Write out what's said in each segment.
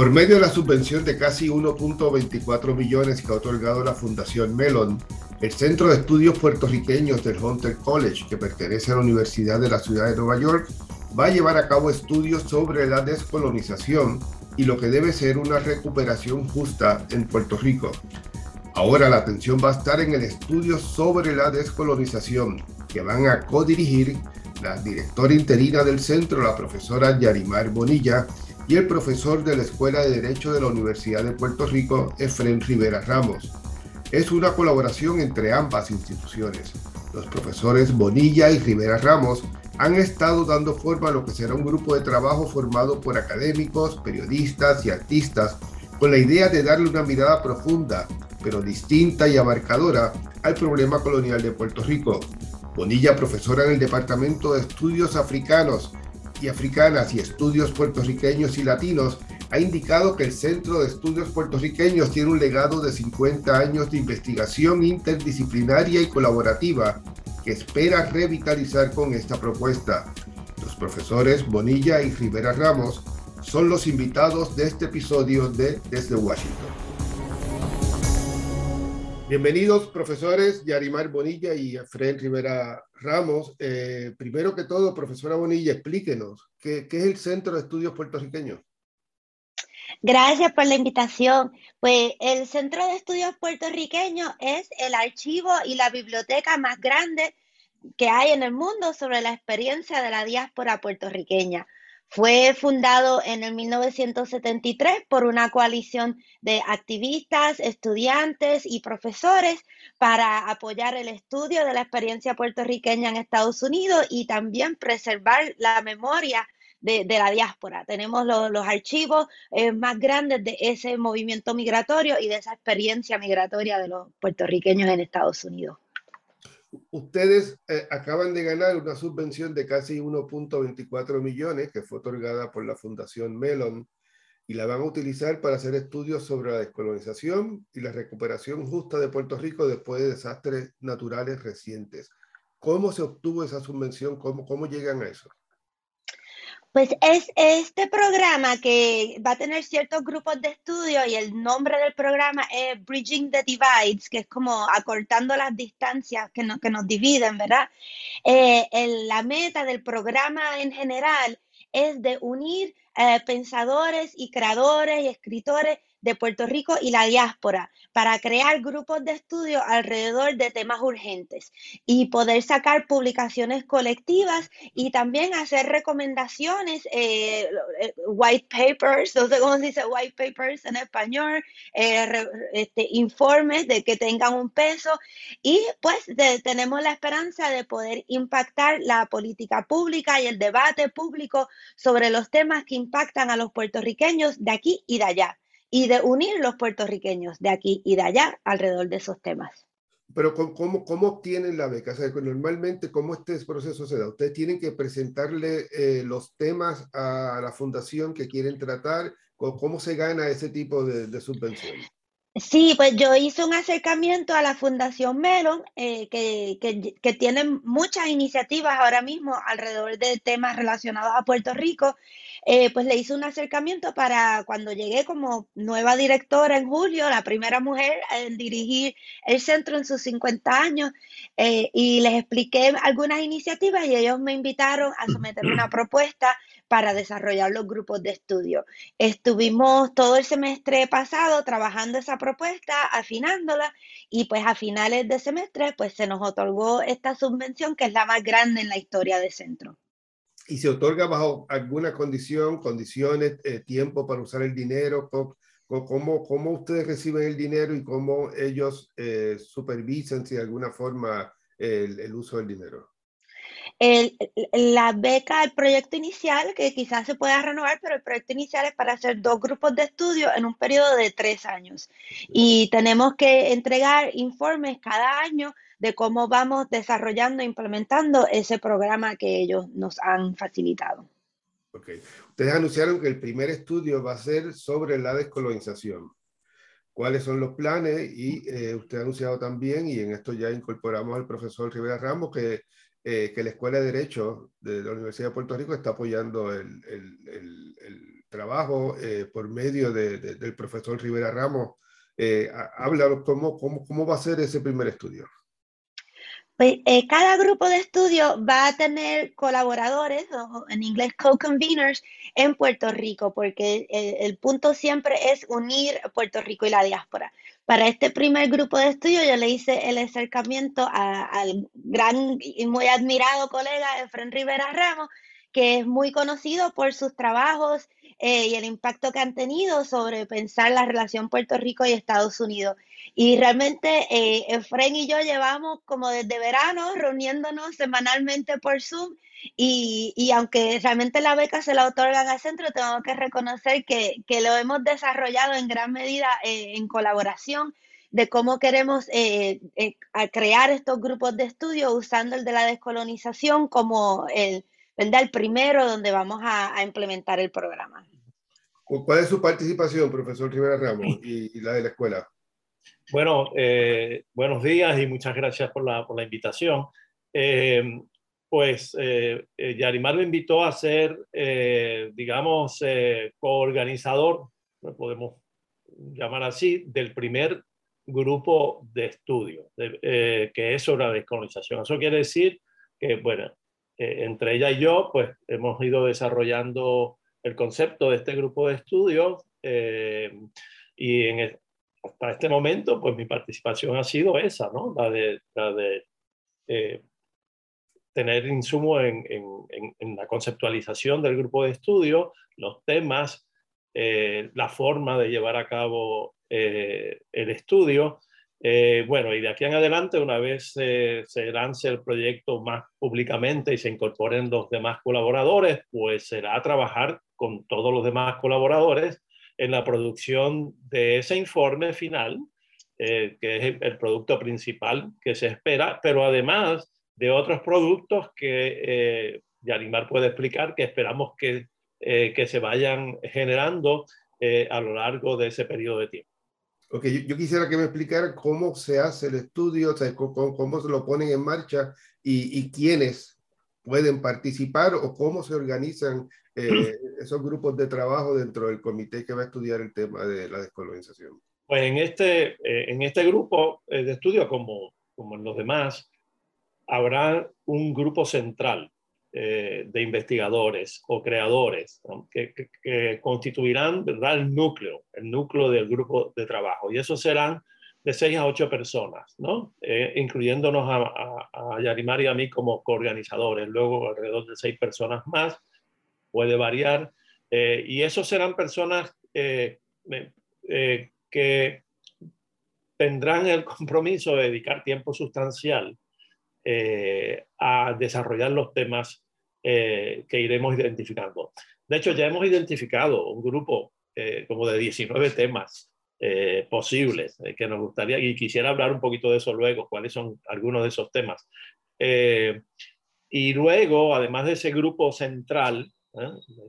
Por medio de la subvención de casi 1.24 millones que ha otorgado la Fundación Melon, el Centro de Estudios Puertorriqueños del Hunter College, que pertenece a la Universidad de la Ciudad de Nueva York, va a llevar a cabo estudios sobre la descolonización y lo que debe ser una recuperación justa en Puerto Rico. Ahora la atención va a estar en el estudio sobre la descolonización, que van a codirigir la directora interina del centro, la profesora Yarimar Bonilla, y el profesor de la Escuela de Derecho de la Universidad de Puerto Rico, Efren Rivera Ramos. Es una colaboración entre ambas instituciones. Los profesores Bonilla y Rivera Ramos han estado dando forma a lo que será un grupo de trabajo formado por académicos, periodistas y artistas con la idea de darle una mirada profunda, pero distinta y abarcadora al problema colonial de Puerto Rico. Bonilla, profesora en el Departamento de Estudios Africanos y Africanas y Estudios Puertorriqueños y Latinos, ha indicado que el Centro de Estudios Puertorriqueños tiene un legado de 50 años de investigación interdisciplinaria y colaborativa que espera revitalizar con esta propuesta. Los profesores Bonilla y Rivera Ramos son los invitados de este episodio de Desde Washington. Bienvenidos, profesores Yarimar Bonilla y Fred Rivera Ramos. Eh, primero que todo, profesora Bonilla, explíquenos, ¿qué, ¿qué, es el Centro de Estudios Puertorriqueños? Gracias por la invitación. Pues el Centro de Estudios Puertorriqueños es el archivo y la biblioteca más grande que hay en el mundo sobre la experiencia de la diáspora puertorriqueña. Fue fundado en el 1973 por una coalición de activistas, estudiantes y profesores para apoyar el estudio de la experiencia puertorriqueña en Estados Unidos y también preservar la memoria de, la diáspora. Tenemos los archivos eh, más grandes de ese movimiento migratorio y de esa experiencia migratoria de los puertorriqueños en Estados Unidos. Ustedes eh, acaban de ganar una subvención de casi 1.24 millones que fue otorgada por la Fundación Melon y la van a utilizar para hacer estudios sobre la descolonización y la recuperación justa de Puerto Rico después de desastres naturales recientes. ¿Cómo se obtuvo esa subvención? ¿Cómo, cómo llegan a eso? Pues es este programa que va a tener ciertos grupos de estudio y el nombre del programa es Bridging the Divides, que es como acortando las distancias que, que nos dividen, ¿verdad? Eh, la meta del programa en general es de unir eh, pensadores y creadores y escritores de Puerto Rico y la diáspora para crear grupos de estudio alrededor de temas urgentes y poder sacar publicaciones colectivas y también hacer recomendaciones, eh, eh, white papers, no sé cómo se dice white papers en español, eh, este, informes de que tengan un peso y pues tenemos la esperanza de poder impactar la política pública y el debate público sobre los temas que impactan a los puertorriqueños de aquí y de allá y de unir los puertorriqueños de aquí y de allá alrededor de esos temas. Pero ¿cómo, cómo obtienen la beca? normalmente, ¿cómo este proceso se da? Ustedes tienen que presentarle eh, los temas a la fundación que quieren tratar. ¿Cómo se gana ese tipo de, de subvención? Sí, pues yo hice un acercamiento a la Fundación Melon, eh, que, que, que, tiene muchas iniciativas ahora mismo alrededor de temas relacionados a Puerto Rico. Eh, pues le hice un acercamiento para cuando llegué como nueva directora en julio, la primera mujer en dirigir el centro en sus 50 años, eh, y les expliqué algunas iniciativas y ellos me invitaron a someter una propuesta para desarrollar los grupos de estudio. Estuvimos todo el semestre pasado trabajando esa propuesta, afinándola y pues a finales de semestre pues se nos otorgó esta subvención que es la más grande en la historia del centro. ¿Y se otorga bajo alguna condición, condiciones, eh, tiempo para usar el dinero? ¿Cómo, ¿Cómo, ustedes reciben el dinero y cómo ellos eh, supervisan si de alguna forma el uso del dinero? El, la beca, el proyecto inicial, que quizás se pueda renovar, pero el proyecto inicial es para hacer dos grupos de estudio en un periodo de tres años. Y tenemos que entregar informes cada año de cómo vamos desarrollando e implementando ese programa que ellos nos han facilitado. Ok. Ustedes anunciaron que el primer estudio va a ser sobre la descolonización. ¿Cuáles son los planes? Y eh, usted ha anunciado también, y en esto ya incorporamos al profesor Rivera Ramos, que eh, que la Escuela de Derecho de la Universidad de Puerto Rico está apoyando el, trabajo por medio del profesor Rivera Ramos. habla cómo, cómo, va a ser ese primer estudio. Pues, eh, cada grupo de estudio va a tener colaboradores, en inglés co-conveners, en Puerto Rico, porque el, punto siempre es unir Puerto Rico y la diáspora. Para este primer grupo de estudio yo le hice el acercamiento al gran y muy admirado colega Efren Rivera Ramos, que es muy conocido por sus trabajos eh, y el impacto que han tenido sobre pensar la relación Puerto Rico y Estados Unidos. Y realmente eh, Efren y yo llevamos como desde verano reuniéndonos semanalmente por Zoom y, y, aunque realmente la beca se la otorgan al centro, tengo que reconocer que, que lo hemos desarrollado en gran medida eh, en colaboración de cómo queremos eh, crear estos grupos de estudio usando el de la descolonización como el, ¿verdad? el primero donde vamos a, implementar el programa. ¿Cuál es su participación, profesor Rivera Ramos, y, la de la escuela? Bueno, eh, buenos días y muchas gracias por la, por la invitación. Eh, pues eh, eh, Yarimar me invitó a ser, digamos, coorganizador, lo podemos llamar así, del primer grupo de estudio, que es sobre la descolonización. Eso quiere decir que, bueno, eh, entre ella y yo, pues hemos ido desarrollando el concepto de este grupo de estudios eh, y en hasta este momento, pues mi participación ha sido esa, ¿no? La de, la de eh, tener insumo en, en, en, la conceptualización del grupo de estudio, los temas, la forma de llevar a cabo el estudio eh, bueno, y de aquí en adelante, una vez se lance el proyecto más públicamente y se incorporen los demás colaboradores, pues será trabajar con todos los demás colaboradores en la producción de ese informe final, eh, que es el producto principal que se espera, pero además de otros productos que eh, Yarimar puede explicar que esperamos que, que se vayan generando a lo largo de ese periodo de tiempo. Ok, yo, quisiera que me explicara cómo se hace el estudio, cómo, se lo ponen en marcha y, quiénes pueden participar o cómo se organizan eh, esos grupos de trabajo dentro del comité que va a estudiar el tema de la descolonización. Pues en este, eh, en este grupo eh, de estudio, como, como en los demás, habrá un grupo central eh, de investigadores o creadores que, constituirán el núcleo, el núcleo del grupo de trabajo. Y esos serán de seis a ocho personas, ¿no? Eh, incluyéndonos a, a, Yarimar y a mí como coorganizadores. Luego alrededor de seis personas más, puede variar. Eh, y esos serán personas que tendrán el compromiso de dedicar tiempo sustancial eh, a desarrollar los temas eh, que iremos identificando. De hecho, ya hemos identificado un grupo eh, como de 19 temas posibles que nos gustaría, y quisiera hablar un poquito de eso luego, cuáles son algunos de esos temas. y luego, además de ese grupo central,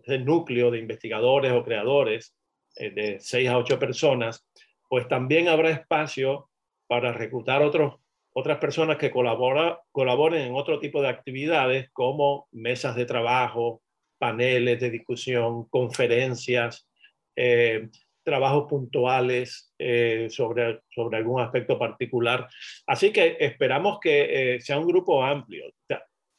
ese núcleo de investigadores o creadores de 6 a 8 personas, pues también habrá espacio para reclutar otros otras personas que colabora, colaboren en otro tipo de actividades como mesas de trabajo, paneles de discusión, conferencias, eh, trabajos puntuales eh, sobre, sobre algún aspecto particular. Así que esperamos que eh, sea un grupo amplio.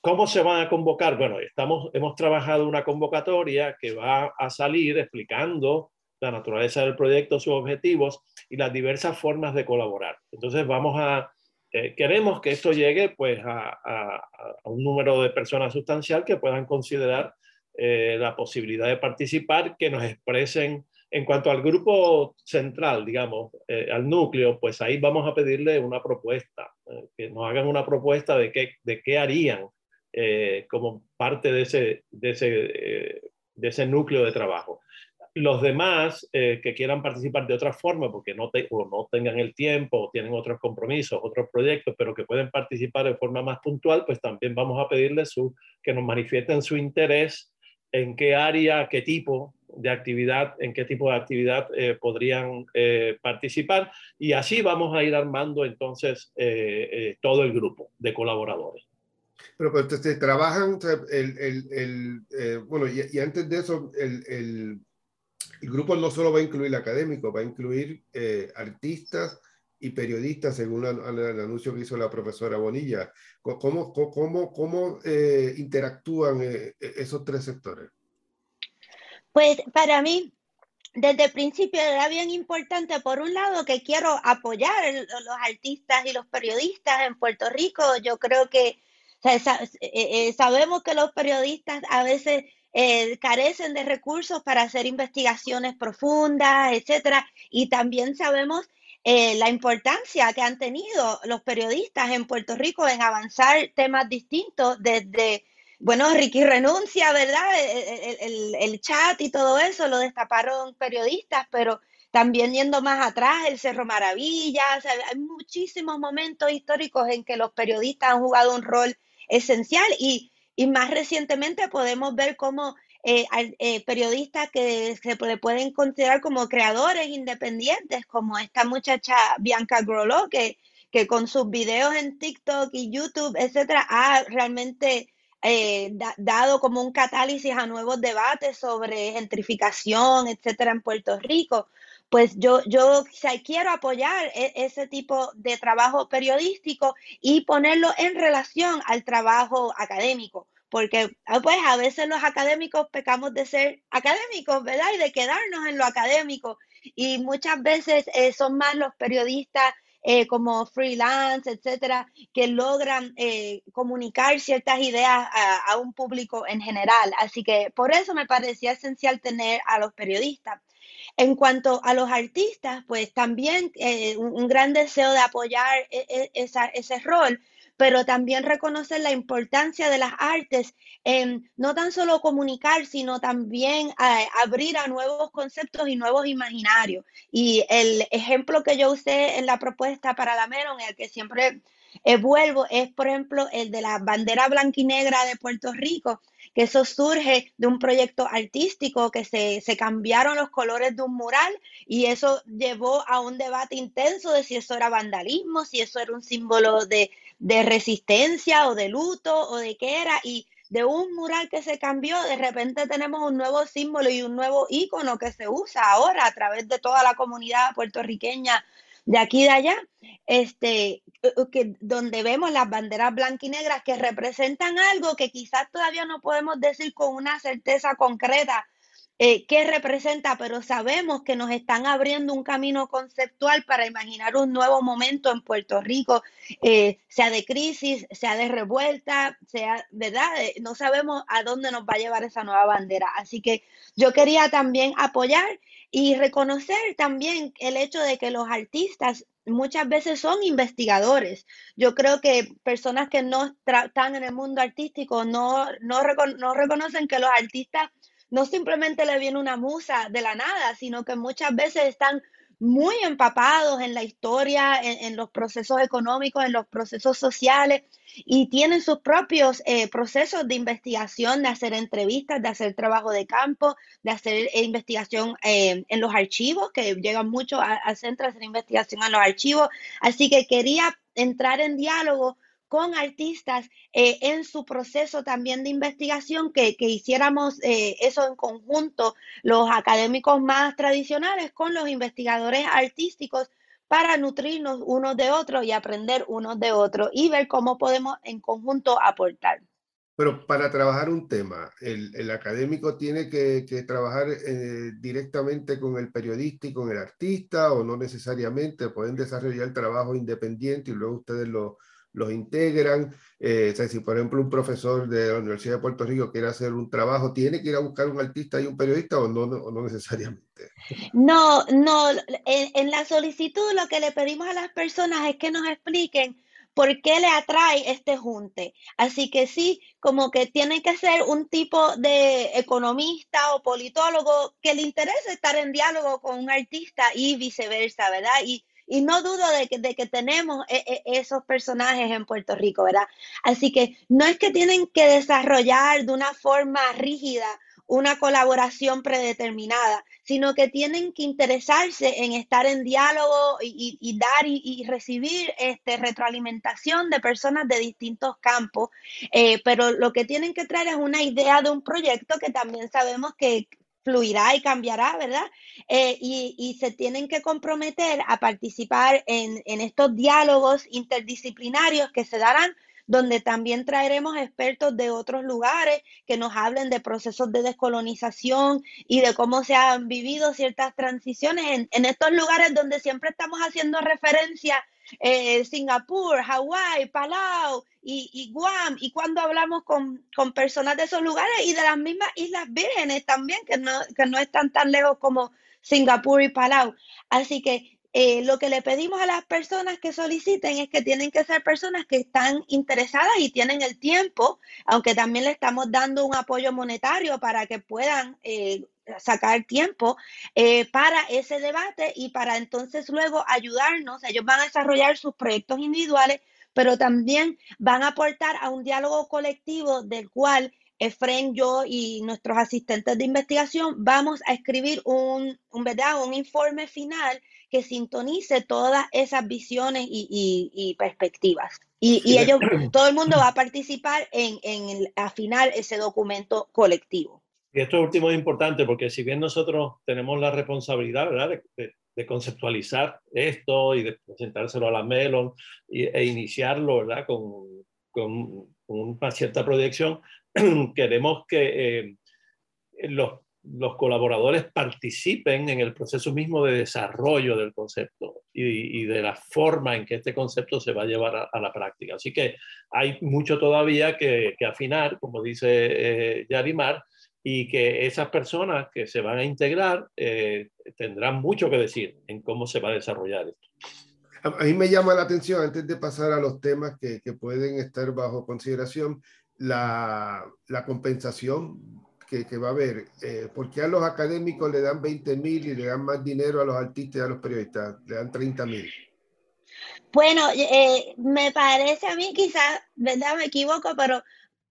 ¿Cómo se van a convocar? Bueno, estamos, hemos trabajado una convocatoria que va a salir explicando la naturaleza del proyecto, sus objetivos y las diversas formas de colaborar. Entonces vamos a eh, queremos que esto llegue pues, a, un número de personas sustancial que puedan considerar eh, la posibilidad de participar, que nos expresen en cuanto al grupo central, digamos, eh, al núcleo, pues ahí vamos a pedirle una propuesta, que nos hagan una propuesta de qué, de qué harían como parte de ese, de ese, de ese núcleo de trabajo los demás eh, que quieran participar de otra forma, porque no, no tengan el tiempo o tienen otros compromisos, otros proyectos, pero que pueden participar de forma más puntual, pues también vamos a pedirles su, que nos manifiesten su interés en qué área, qué tipo de actividad, en qué tipo de actividad eh, podrían eh, participar. Y así vamos a ir armando entonces todo el grupo de colaboradores. Pero pues, trabajan, el, el, el bueno, y, y, antes de eso, el, El grupo no solo va a incluir académicos, va a incluir eh, artistas y periodistas, según el, anuncio que hizo la profesora Bonilla. ¿Cómo, eh, interactúan eh, esos tres sectores? Pues para mí, desde el principio era bien importante, por un lado, que quiero apoyar a los artistas y los periodistas en Puerto Rico. Yo creo que sabemos que los periodistas a veces carecen de recursos para hacer investigaciones profundas, etcétera, y también sabemos eh, la importancia que han tenido los periodistas en Puerto Rico en avanzar temas distintos desde, bueno, Ricky renuncia, ¿verdad? El, chat y todo eso lo destaparon periodistas, pero también yendo más atrás, el Cerro Maravillas, hay muchísimos momentos históricos en que los periodistas han jugado un rol esencial y, y más recientemente podemos ver cómo eh, eh, periodistas que se pueden considerar como creadores independientes, como esta muchacha Bianca Grollo, que, que con sus videos en TikTok y YouTube, etcétera, ha realmente eh, dado como un catálisis a nuevos debates sobre gentrificación, etcétera, en Puerto Rico. Pues yo, yo quiero apoyar e, ese tipo de trabajo periodístico y ponerlo en relación al trabajo académico porque ah, pues a veces los académicos pecamos de ser académicos, ¿verdad? Y de quedarnos en lo académico. Y muchas veces eh, son más los periodistas eh, como freelance, etcétera, que logran eh, comunicar ciertas ideas a, un público en general. Así que por eso me parecía esencial tener a los periodistas. En cuanto a los artistas, pues también un, gran deseo de apoyar e, e, ese rol, pero también reconocer la importancia de las artes en no tan solo comunicar, sino también eh, abrir a nuevos conceptos y nuevos imaginarios. Y el ejemplo que yo usé en la propuesta para la Meron, el que siempre eh, vuelvo, es por ejemplo el de la bandera blanquinegra de Puerto Rico, que eso surge de un proyecto artístico que se, se, cambiaron los colores de un mural y eso llevó a un debate intenso de si eso era vandalismo, si eso era un símbolo de, de resistencia o de luto o de qué era y de un mural que se cambió, de repente tenemos un nuevo símbolo y un nuevo icono que se usa ahora a través de toda la comunidad puertorriqueña de aquí y de allá, este, que, donde vemos las banderas blancas y negras que representan algo que quizás todavía no podemos decir con una certeza concreta eh, qué representa, pero sabemos que nos están abriendo un camino conceptual para imaginar un nuevo momento en Puerto Rico, eh, sea de crisis, sea de revuelta, sea, ¿verdad? Eh, no sabemos a dónde nos va a llevar esa nueva bandera. Así que yo quería también apoyar y reconocer también el hecho de que los artistas muchas veces son investigadores. Yo creo que personas que no están en el mundo artístico no, no, no reconocen que los artistas no simplemente le viene una musa de la nada, sino que muchas veces están muy empapados en la historia, en, los procesos económicos, en los procesos sociales y tienen sus propios eh, procesos de investigación, de hacer entrevistas, de hacer trabajo de campo, de hacer eh, investigación eh, en los archivos, que llegan mucho al centro a hacer investigación en los archivos. Así que quería entrar en diálogo con artistas eh, en su proceso también de investigación, que, hiciéramos eh, eso en conjunto, los académicos más tradicionales con los investigadores artísticos para nutrirnos unos de otros y aprender unos de otros y ver cómo podemos en conjunto aportar. Pero para trabajar un tema, el, académico tiene que, trabajar eh, directamente con el periodista y con el artista o no necesariamente, pueden desarrollar el trabajo independiente y luego ustedes lo, los integran. Eh, si por ejemplo un profesor de la Universidad de Puerto Rico quiere hacer un trabajo, ¿tiene que ir a buscar un artista y un periodista o no, no, necesariamente? No, no, en, la solicitud lo que le pedimos a las personas es que nos expliquen por qué le atrae este junte. Así que sí, como que tiene que ser un tipo de economista o politólogo que le interese estar en diálogo con un artista y viceversa, ¿verdad? Y y no dudo de que, de que tenemos e, e, esos personajes en Puerto Rico, ¿verdad? Así que no es que tienen que desarrollar de una forma rígida una colaboración predeterminada, sino que tienen que interesarse en estar en diálogo y, dar y, recibir este, retroalimentación de personas de distintos campos, eh, pero lo que tienen que traer es una idea de un proyecto que también sabemos que fluirá y cambiará, ¿verdad? Eh, y, se tienen que comprometer a participar en, estos diálogos interdisciplinarios que se darán donde también traeremos expertos de otros lugares que nos hablen de procesos de descolonización y de cómo se han vivido ciertas transiciones en estos lugares donde siempre estamos haciendo referencia eh, Singapur, Hawái, Palau y, Guam, y cuando hablamos con, con, personas de esos lugares y de las mismas Islas Vírgenes también, que no, que no están tan lejos como Singapur y Palau. Así que eh, lo que le pedimos a las personas que soliciten es que tienen que ser personas que están interesadas y tienen el tiempo, aunque también le estamos dando un apoyo monetario para que puedan eh, sacar tiempo eh, para ese debate y para entonces luego ayudarnos. Ellos van a desarrollar sus proyectos individuales, pero también van a aportar a un diálogo colectivo del cual Efren, yo y nuestros asistentes de investigación vamos a escribir un, un, ¿verdad? un informe final que sintonice todas esas visiones y, perspectivas. Y, ellos, todo el mundo va a participar en, en afinar ese documento colectivo. Y esto último es importante porque si bien nosotros tenemos la responsabilidad ¿verdad? De, conceptualizar esto y de presentárselo a la Melon e iniciarlo ¿verdad? Con, con, una cierta proyección, queremos que eh, los los colaboradores participen en el proceso mismo de desarrollo del concepto y, de la forma en que este concepto se va a llevar a, la práctica. Así que hay mucho todavía que, afinar, como dice eh, Yarimar, y que esas personas que se van a integrar eh, tendrán mucho que decir en cómo se va a desarrollar esto. A mí me llama la atención, antes de pasar a los temas que, pueden estar bajo consideración, la, la compensación que, va a haber, eh, ¿por qué a los académicos le dan 20 mil y le dan más dinero a los artistas y a los periodistas? Le dan 30 mil. Bueno, eh, me parece a mí quizás, ¿verdad? Me equivoco, pero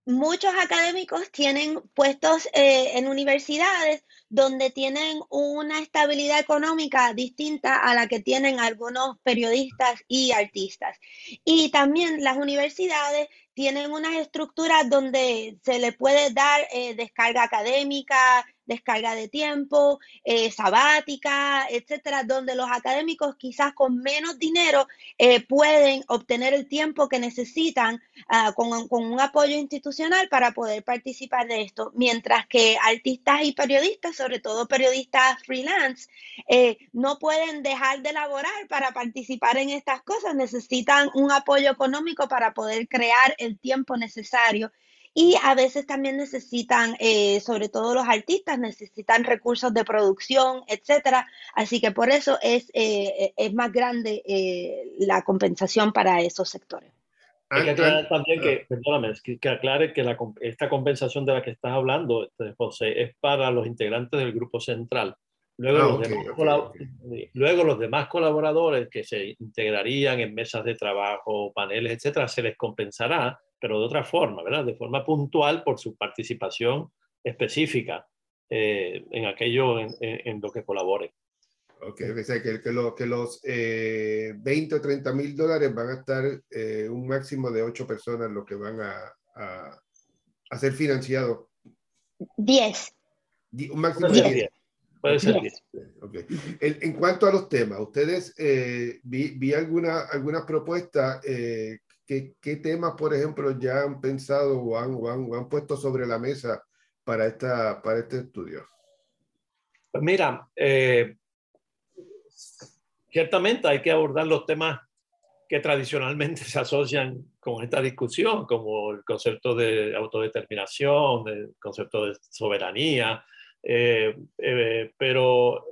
muchos académicos tienen puestos eh, en universidades donde tienen una estabilidad económica distinta a la que tienen algunos periodistas y artistas. Y también las universidades tienen unas estructuras donde se le puede dar eh, descarga académica, descarga de tiempo, eh, sabática, etcétera, donde los académicos quizás con menos dinero eh, pueden obtener el tiempo que necesitan ah, con, un apoyo institucional para poder participar de esto, mientras que artistas y periodistas, sobre todo periodistas freelance, no pueden dejar de elaborar para participar en estas cosas, necesitan un apoyo económico para poder crear el tiempo necesario y a veces también necesitan, eh, sobre todo los artistas, necesitan recursos de producción, etcétera. Así que por eso es, eh, es más grande eh, la compensación para esos sectores. Hay que aclarar también que, perdóname, que, aclare que la, esta compensación de la que estás hablando, este, José, es para los integrantes del grupo central. Luego, ah, los demás luego los demás colaboradores que se integrarían en mesas de trabajo, paneles, etcétera, se les compensará pero de otra forma, ¿verdad? De forma puntual por su participación específica eh, en aquello en, lo que colabore. Ok, o sea, que, que, que los eh, 20 o 30 mil dólares van a estar eh, un máximo de 8 personas lo que van a, a, ser financiados. 10. Un máximo de 10. Puede ser 10. Okay. En, en, cuanto a los temas, ustedes eh, vi, vi, alguna, alguna propuesta eh, ¿Qué, temas, por ejemplo, ya han pensado o han, han, puesto sobre la mesa para, esta, para este estudio? Pues mira, eh, ciertamente hay que abordar los temas que tradicionalmente se asocian con esta discusión, como el concepto de autodeterminación, el concepto de soberanía, eh, eh, pero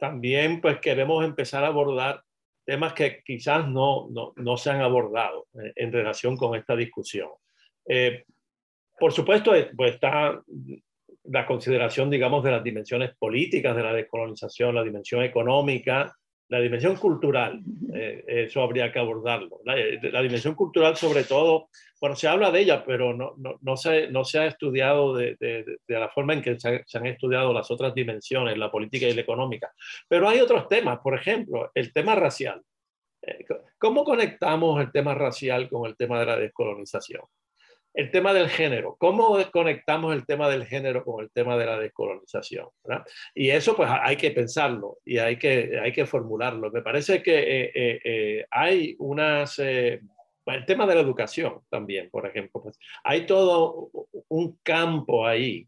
también pues queremos empezar a abordar temas que quizás no, no, no se han abordado en, relación con esta discusión. Eh, por supuesto, eh, pues está la consideración, digamos, de las dimensiones políticas de la descolonización, la dimensión económica, la dimensión cultural, eh, eso habría que abordarlo. La, dimensión cultural, sobre todo, bueno, se habla de ella, pero no, no, no, se, no se ha estudiado de, de, de la forma en que se, han estudiado las otras dimensiones, la política y la económica. Pero hay otros temas, por ejemplo, el tema racial. Eh, ¿Cómo conectamos el tema racial con el tema de la descolonización? El tema del género. ¿Cómo conectamos el tema del género con el tema de la descolonización? Y eso pues hay que pensarlo y hay que, hay que formularlo. Me parece que eh, eh, eh, hay unas... el tema de la educación también, por ejemplo. Pues, hay todo un campo ahí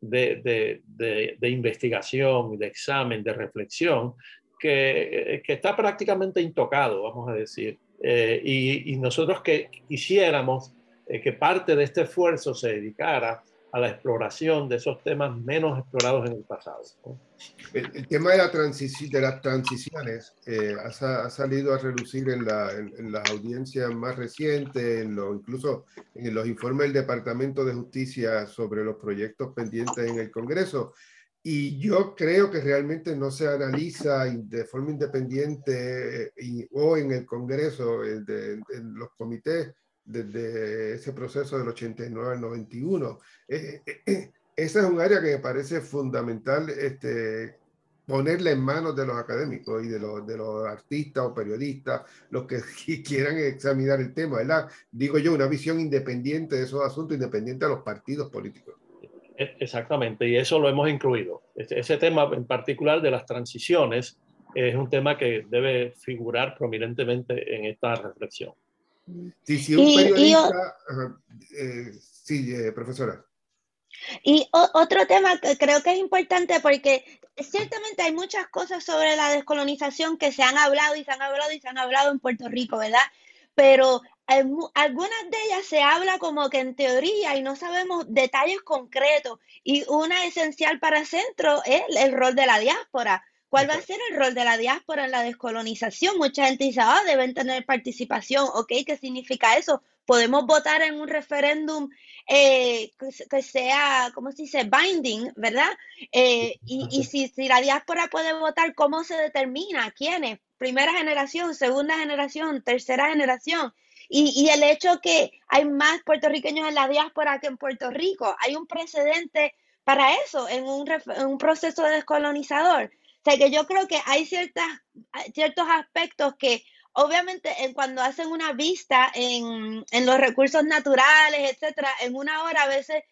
De, de, de, investigación, de examen, de reflexión, que, que, está prácticamente intocado, vamos a decir. y, y nosotros que quisiéramos eh, que parte de este esfuerzo se dedicara a la exploración de esos temas menos explorados en el pasado. El, tema de, la de las transiciones eh, ha, salido a relucir en, la, en, las audiencias más recientes, en lo, incluso en los informes del Departamento de Justicia sobre los proyectos pendientes en el Congreso. Y yo creo que realmente no se analiza de forma independiente eh, o en el Congreso, en los comités desde ese proceso del 89 al 91. Eh, eh, eh, esa es un área que me parece fundamental este, ponerle en manos de los académicos y de los, de los artistas o periodistas, los que quieran examinar el tema, ¿verdad? Digo yo, una visión independiente de esos asuntos, independiente de los partidos políticos. E, exactamente, y eso lo hemos incluido. Ese tema en particular de las transiciones es un tema que debe figurar prominentemente en esta reflexión. Sí, sí, un periodista. Eh, sí, eh, profesora. Y otro tema que creo que es importante porque ciertamente hay muchas cosas sobre la descolonización que se han hablado y se han hablado y se han hablado en Puerto Rico, ¿verdad? Pero algunas de ellas se habla como que en teoría y no sabemos detalles concretos. Y una esencial para centro es el rol de la diáspora. ¿Cuál va a ser el rol de la diáspora en la descolonización? Mucha gente dice, ah, deben tener participación. Ok, ¿qué significa eso? Podemos votar en un referéndum eh, que sea, ¿cómo se dice? Binding, ¿verdad? Eh, y, si, si, la diáspora puede votar, ¿cómo se determina? ¿Quiénes? Primera generación, segunda generación, tercera generación. Y, y el hecho que hay más puertorriqueños en la diáspora que en Puerto Rico, hay un precedente para eso en un, en un proceso descolonizador. O sea, que yo creo que hay ciertas, ciertos aspectos que obviamente en cuando hacen una vista en, en, los recursos naturales, etcétera, en una hora a veces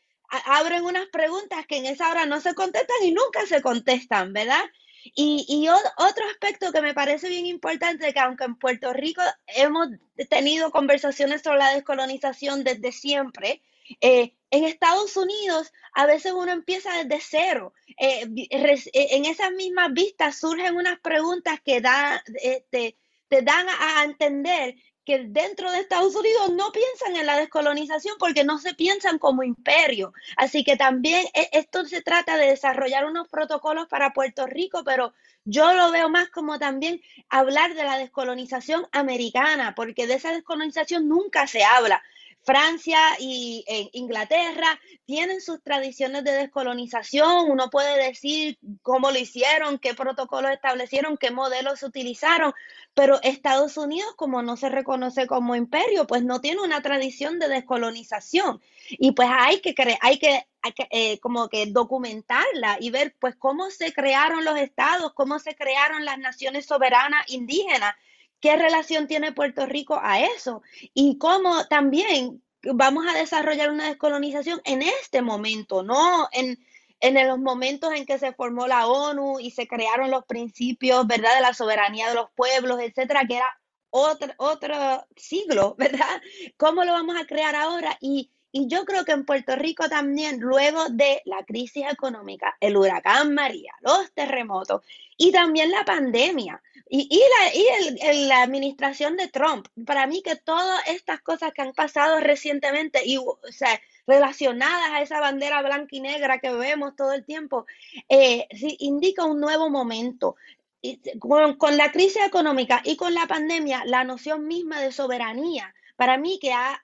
abren unas preguntas que en esa hora no se contestan y nunca se contestan, ¿verdad? Y, y otro aspecto que me parece bien importante, que aunque en Puerto Rico hemos tenido conversaciones sobre la descolonización desde siempre, eh, en Estados Unidos, a veces uno empieza desde cero. Eh, eh, en esas mismas vistas surgen unas preguntas que te, te dan a, entender que dentro de Estados Unidos no piensan en la descolonización porque no se piensan como imperio. Así que también esto se trata de desarrollar unos protocolos para Puerto Rico, pero yo lo veo más como también hablar de la descolonización americana, porque de esa descolonización nunca se habla. Francia y Inglaterra tienen sus tradiciones de descolonización. Uno puede decir cómo lo hicieron, qué protocolos establecieron, qué modelos utilizaron, pero Estados Unidos, como no se reconoce como imperio, pues no tiene una tradición de descolonización. Y pues hay que, hay que, eh, como que documentarla y ver pues cómo se crearon los estados, cómo se crearon las naciones soberanas indígenas ¿Qué relación tiene Puerto Rico a eso? Y cómo también vamos a desarrollar una descolonización en este momento, no en, en los momentos en que se formó la ONU y se crearon los principios, ¿verdad?, de la soberanía de los pueblos, etcétera, que era otro, otro siglo, ¿verdad? ¿Cómo lo vamos a crear ahora? Y, y yo creo que en Puerto Rico también, luego de la crisis económica, el huracán María, los terremotos y también la pandemia, y, y, la, y el, la administración de Trump, para mí que todas estas cosas que han pasado recientemente y o sea, relacionadas a esa bandera blanca y negra que vemos todo el tiempo, eh, indica un nuevo momento. Y con, con, la crisis económica y con la pandemia, la noción misma de soberanía, para mí que, ha,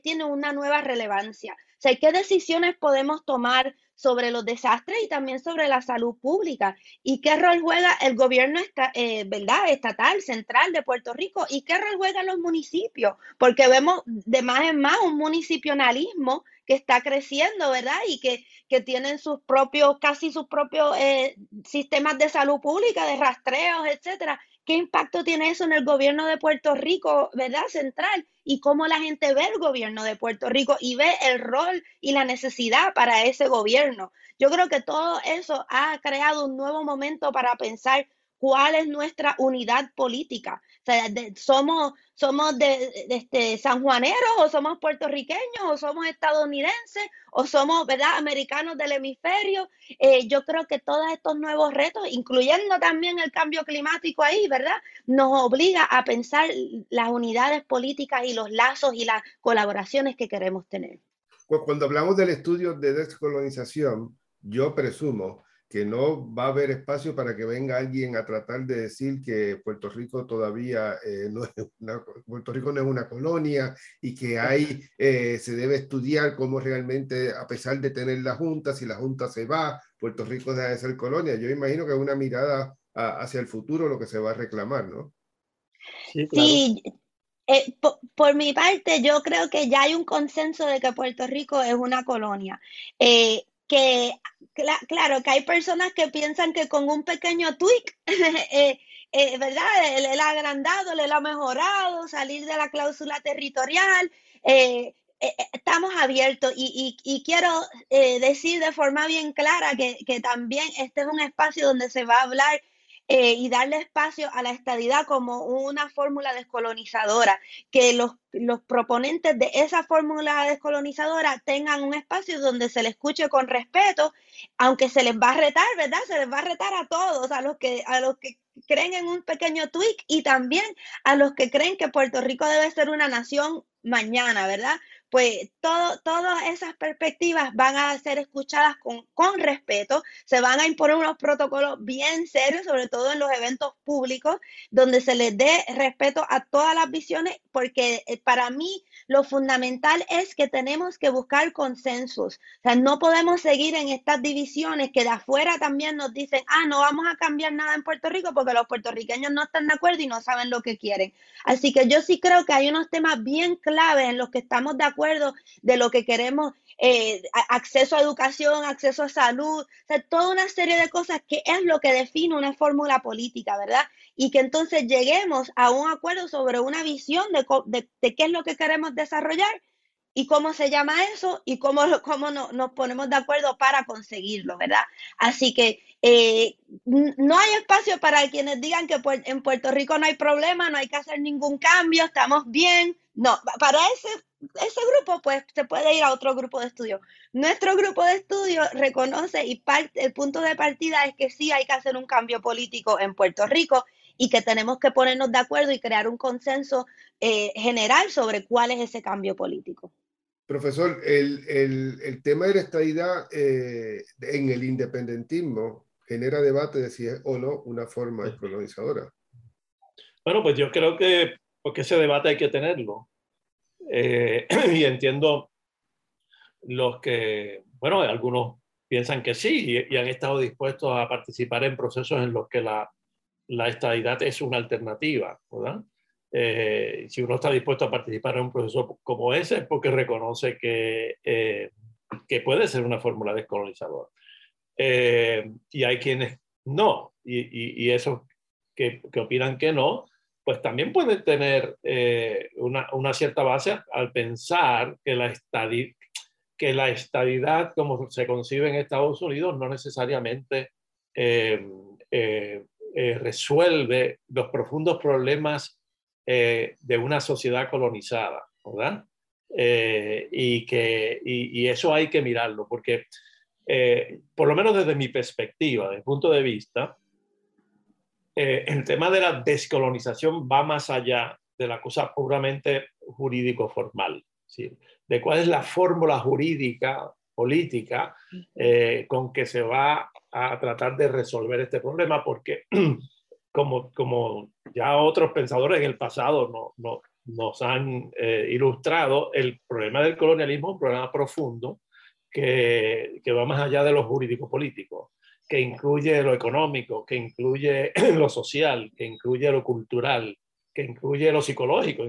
tiene una nueva relevancia. O sea, ¿qué decisiones podemos tomar sobre los desastres y también sobre la salud pública. ¿Y qué rol juega el gobierno eh, ¿verdad? estatal, central de Puerto Rico? ¿Y qué rol juegan los municipios? Porque vemos de más en más un municipionalismo que está creciendo, ¿verdad? Y que, que tienen sus propios, casi sus propios eh, sistemas de salud pública, de rastreos, etcétera. Qué impacto tiene eso en el gobierno de Puerto Rico, ¿verdad? Central, y cómo la gente ve el gobierno de Puerto Rico y ve el rol y la necesidad para ese gobierno. Yo creo que todo eso ha creado un nuevo momento para pensar cuál es nuestra unidad política. Sea, somos, somos de, este, sanjuaneros o somos puertorriqueños o somos estadounidenses o somos, ¿verdad?, americanos del hemisferio. Eh, yo creo que todos estos nuevos retos, incluyendo también el cambio climático ahí, ¿verdad?, nos obliga a pensar las unidades políticas y los lazos y las colaboraciones que queremos tener. Cuando hablamos del estudio de descolonización, yo presumo que no va a haber espacio para que venga alguien a tratar de decir que Puerto Rico todavía eh, no es una, Puerto Rico no es una colonia y que hay, eh, se debe estudiar cómo realmente, a pesar de tener la Junta, si la Junta se va, Puerto Rico deja de ser colonia. Yo imagino que es una mirada hacia el futuro lo que se va a reclamar, ¿no? Sí, eh, por, mi parte, yo creo que ya hay un consenso de que Puerto Rico es una colonia. Eh, que claro, que hay personas que piensan que con un pequeño tweak, eh, eh, ¿verdad? Le, ha agrandado, le ha mejorado, salir de la cláusula territorial. Eh, estamos abiertos y, quiero decir de forma bien clara que, que, también este es un espacio donde se va a hablar eh, y darle espacio a la estadidad como una fórmula descolonizadora, que los, los proponentes de esa fórmula descolonizadora tengan un espacio donde se les escuche con respeto, aunque se les va a retar, ¿verdad? Se les va a retar a todos, a los que, a los que creen en un pequeño tweak y también a los que creen que Puerto Rico debe ser una nación mañana, ¿verdad? Pues todo, todas esas perspectivas van a ser escuchadas con, con, respeto, se van a imponer unos protocolos bien serios, sobre todo en los eventos públicos, donde se les dé respeto a todas las visiones, porque eh, para mí lo fundamental es que tenemos que buscar consensos. O sea, no podemos seguir en estas divisiones que de afuera también nos dicen, ah, no vamos a cambiar nada en Puerto Rico porque los puertorriqueños no están de acuerdo y no saben lo que quieren. Así que yo sí creo que hay unos temas bien claves en los que estamos de acuerdo de lo que queremos, eh, acceso a educación, acceso a salud, o sea, toda una serie de cosas que es lo que define una fórmula política, ¿verdad? Y que entonces lleguemos a un acuerdo sobre una visión de, de qué es lo que queremos desarrollar y cómo se llama eso y cómo, cómo nos ponemos de acuerdo para conseguirlo, ¿verdad? Así que eh, no hay espacio para quienes digan que en Puerto Rico no hay problema, no hay que hacer ningún cambio, estamos bien. No, para ese, ese grupo, pues se puede ir a otro grupo de estudio. Nuestro grupo de estudio reconoce y parte, el punto de partida es que sí hay que hacer un cambio político en Puerto Rico y que tenemos que ponernos de acuerdo y crear un consenso eh, general sobre cuál es ese cambio político. Profesor, el, el, el tema de la estadidad eh, en el independentismo genera debate de si es o no una forma descolonizadora. Bueno, pues yo creo que porque ese debate hay que tenerlo. Eh, y entiendo los que, bueno, algunos piensan que sí y, y, han estado dispuestos a participar en procesos en los que la, la estadidad es una alternativa, ¿verdad? Eh, si uno está dispuesto a participar en un proceso como ese es porque reconoce que, eh, que puede ser una fórmula descolonizadora. Eh, y hay quienes no, y, y, esos que, que, opinan que no, pues también pueden tener una, una, cierta base al pensar que la, estadidad, que la estadidad como se concibe en Estados Unidos no necesariamente resuelve los profundos problemas eh, de una sociedad colonizada, ¿verdad? Eh, y, que, y, eso hay que mirarlo, porque eh, por lo menos desde mi perspectiva, desde mi punto de vista, el tema de la descolonización va más allá de la cosa puramente jurídico-formal, ¿sí? de cuál es la fórmula jurídica, política, con que se va a tratar de resolver este problema, porque como, como ya otros pensadores en el pasado no, no, nos han eh, ilustrado, el problema del colonialismo es un problema profundo que, que va más allá de lo jurídico-político, que incluye lo económico, que incluye lo social, que incluye lo cultural, que incluye lo psicológico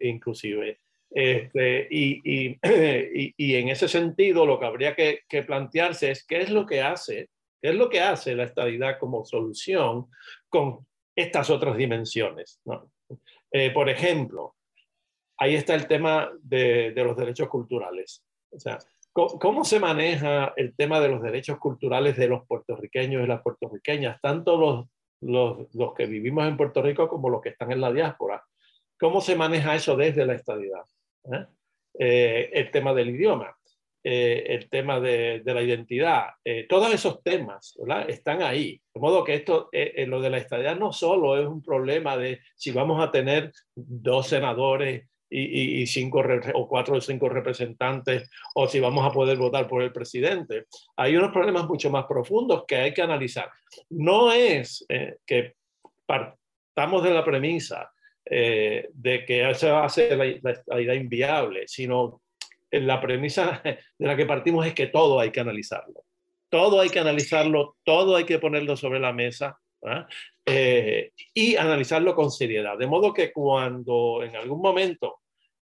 inclusive. Este, y, y, y, en ese sentido, lo que habría que, que plantearse es qué es lo que hace ¿Qué es lo que hace la estabilidad como solución con estas otras dimensiones. Eh, por ejemplo, ahí está el tema de, los derechos culturales. O sea, ¿cómo, se maneja el tema de los derechos culturales de los puertorriqueños y las puertorriqueñas, tanto los, los, que vivimos en Puerto Rico como los que están en la diáspora? ¿Cómo se maneja eso desde la estadidad? ¿Eh? Eh, el tema del idioma, el tema de, la identidad, todos esos temas están ahí. De modo que esto, lo de la estadidad no solo es un problema de si vamos a tener dos senadores y, cinco o cuatro o cinco representantes o si vamos a poder votar por el presidente. Hay unos problemas mucho más profundos que hay que analizar. No es eh, que partamos de la premisa eh, de que eso va a ser la, idea inviable, sino la premisa de la que partimos es que todo hay que analizarlo. Todo hay que analizarlo, todo hay que ponerlo sobre la mesa. Eh, y analizarlo con seriedad. De modo que cuando en algún momento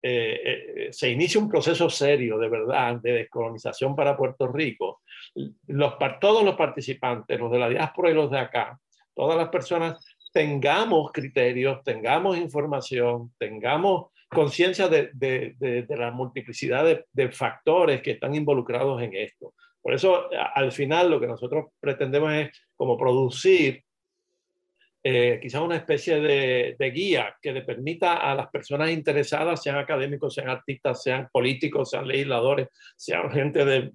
eh, eh, se inicia un proceso serio de verdad de descolonización para Puerto Rico, los, todos los participantes, los de la diáspora y los de acá, todas las personas tengamos criterios, tengamos información, tengamos conciencia de, de, de, la multiplicidad de, factores que están involucrados en esto. Por eso, al final, lo que nosotros pretendemos es como producir eh, quizás una especie de, guía que le permita a las personas interesadas, sean académicos, sean artistas, sean políticos, sean legisladores, sean gente del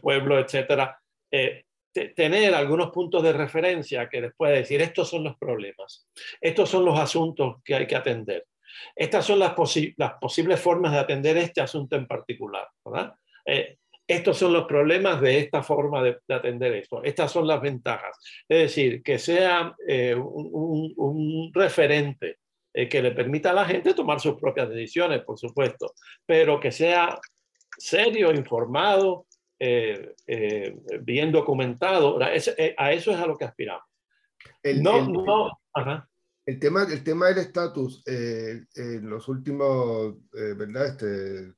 pueblo, etcétera, eh, tener algunos puntos de referencia que les pueda decir, estos son los problemas, estos son los asuntos que hay que atender, estas son las, las posibles formas de atender este asunto en particular. ¿verdad? Eh, estos son los problemas de esta forma de, atender esto, estas son las ventajas. Es decir, que sea eh, un, referente eh, que le permita a la gente tomar sus propias decisiones, por supuesto, pero que sea serio, informado, eh, bien documentado. a eso es a lo que aspiramos. El, no, el tema, el tema del estatus, en los últimos, ¿verdad? Este,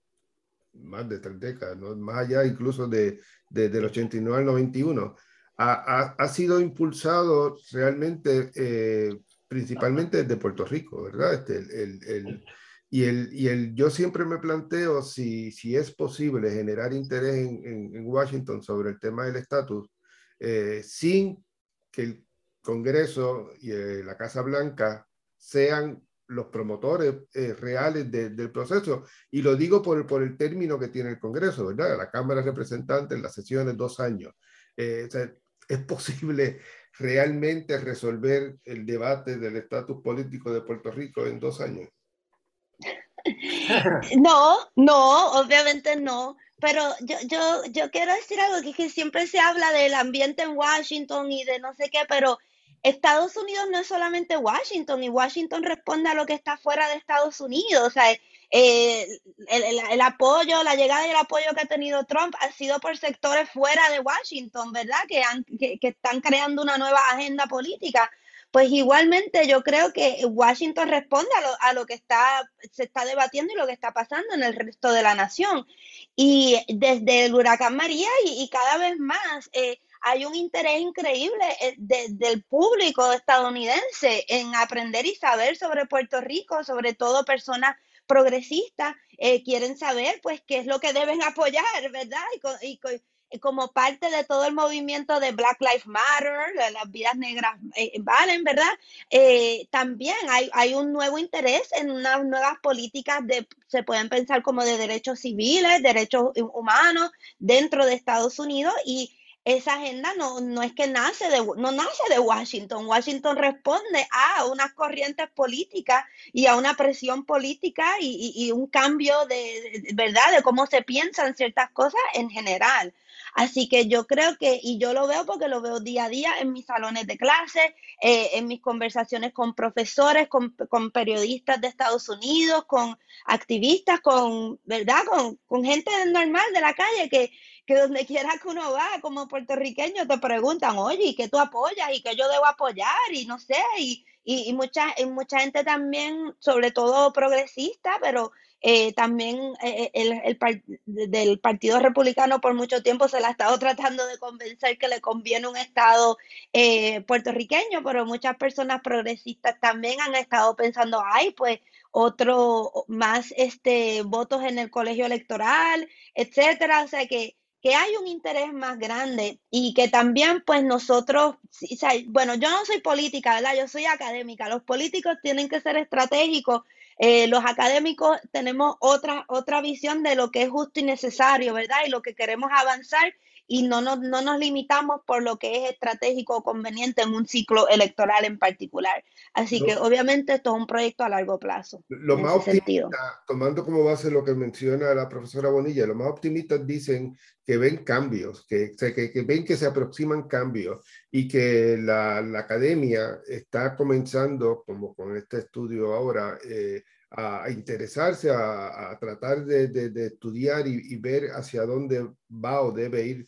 más de tres décadas, más allá incluso de, de, del 89 al 91, ha, ha, sido impulsado realmente eh, principalmente desde Puerto Rico, ¿verdad? Este, el, el, y el, y el, yo siempre me planteo si, si es posible generar interés en, en, Washington sobre el tema del estatus eh, sin que el Congreso y eh, la Casa Blanca sean los promotores eh, reales del proceso. Y lo digo por, por el término que tiene el Congreso, ¿verdad? La Cámara de Representantes, las sesiones, dos años. Eh, ¿Es posible realmente resolver el debate del estatus político de Puerto Rico en dos años? No, no, obviamente no. Pero yo, yo, yo quiero decir algo, que, que siempre se habla del ambiente en Washington y de no sé qué, pero Estados Unidos no es solamente Washington y Washington responde a lo que está fuera de Estados Unidos. O sea, eh, el, apoyo, la llegada y el apoyo que ha tenido Trump ha sido por sectores fuera de Washington, ¿verdad? Que, han, que, están creando una nueva agenda política. Pues igualmente yo creo que Washington responde a lo, a lo que está, se está debatiendo y lo que está pasando en el resto de la nación. Y desde el huracán María y, cada vez más, eh, hay un interés increíble eh, del público estadounidense en aprender y saber sobre Puerto Rico, sobre todo personas progresistas eh, quieren saber pues qué es lo que deben apoyar, ¿verdad? Y, como parte de todo el movimiento de Black Lives Matter, las vidas negras eh, valen, ¿verdad? también hay, hay, un nuevo interés en unas nuevas políticas de, se pueden pensar como de derechos civiles, derechos humanos dentro de Estados Unidos y esa agenda no, no es que nace de, no nace de Washington. Washington responde a unas corrientes políticas y a una presión política y, un cambio de, verdad, de cómo se piensan ciertas cosas en general. Así que yo creo que, y yo lo veo porque lo veo día a día en mis salones de clase, eh, en mis conversaciones con profesores, con, periodistas de Estados Unidos, con activistas, con, ¿verdad? Con, con gente normal de la calle que, que donde quiera que uno va, como puertorriqueño, te preguntan, oye, ¿y qué tú apoyas? ¿Y qué yo debo apoyar? Y no sé, y, y, mucha, mucha gente también, sobre todo progresista, pero Eh, también eh, el, el, del Partido Republicano por mucho tiempo se la ha estado tratando de convencer que le conviene un Estado puertorriqueño, pero muchas personas progresistas también han estado pensando, ay, pues otro más este votos en el colegio electoral, etcétera, o sea que que hay un interés más grande y que también pues nosotros, bueno, yo no soy política, ¿verdad? Yo soy académica. Los políticos tienen que ser estratégicos. Eh, los académicos tenemos otra, otra visión de lo que es justo y necesario, ¿verdad? Y lo que queremos avanzar y no nos, no nos limitamos por lo que es estratégico o conveniente en un ciclo electoral en particular. Así que obviamente esto es un proyecto a largo plazo. Lo más optimista, tomando como base lo que menciona la profesora Bonilla, los más optimistas dicen que ven cambios, que, que, que ven que se aproximan cambios y que la, la academia está comenzando, como con este estudio ahora, eh, a, interesarse, a, a tratar de, de, de estudiar y, y, ver hacia dónde va o debe ir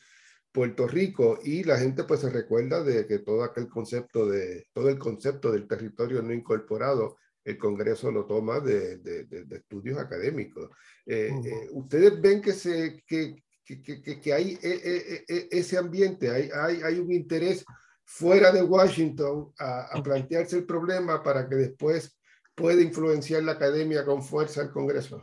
Puerto Rico y la gente pues se recuerda de que todo aquel concepto de, todo el concepto del territorio no incorporado, el Congreso lo toma de, de, de estudios académicos. Eh, eh, ¿Ustedes ven que, se, que, que, que hay eh, ese ambiente, hay, hay, hay, un interés fuera de Washington a, a, plantearse el problema para que después pueda influenciar la academia con fuerza al Congreso?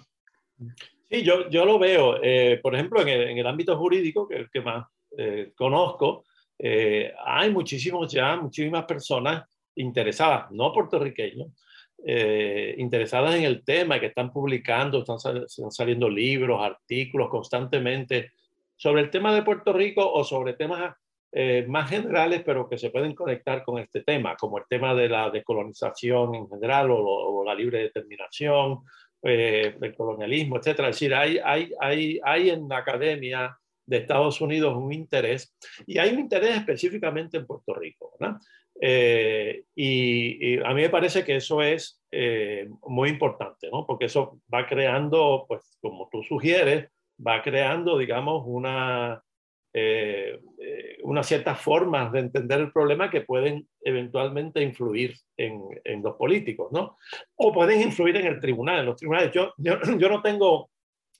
Sí, yo, yo lo veo, por ejemplo, en el, en el ámbito jurídico, que es el que más eh, conozco, eh, hay muchísimos ya, muchísimas personas interesadas, no puertorriqueños, eh, interesadas en el tema que están publicando, están, están, saliendo libros, artículos constantemente sobre el tema de Puerto Rico o sobre temas eh, más generales, pero que se pueden conectar con este tema, como el tema de la descolonización en general o, o la libre determinación, eh, el colonialismo, etc. Es decir, hay, hay, hay, hay en la academia de Estados Unidos un interés, y hay un interés específicamente en Puerto Rico. Eh, y, y, a mí me parece que eso es eh, muy importante, ¿no? porque eso va creando, pues como tú sugieres, va creando, digamos, una, eh, eh unas ciertas formas de entender el problema que pueden eventualmente influir en, en, los políticos, ¿no? O pueden influir en el tribunal, en los tribunales. Yo, yo, yo no tengo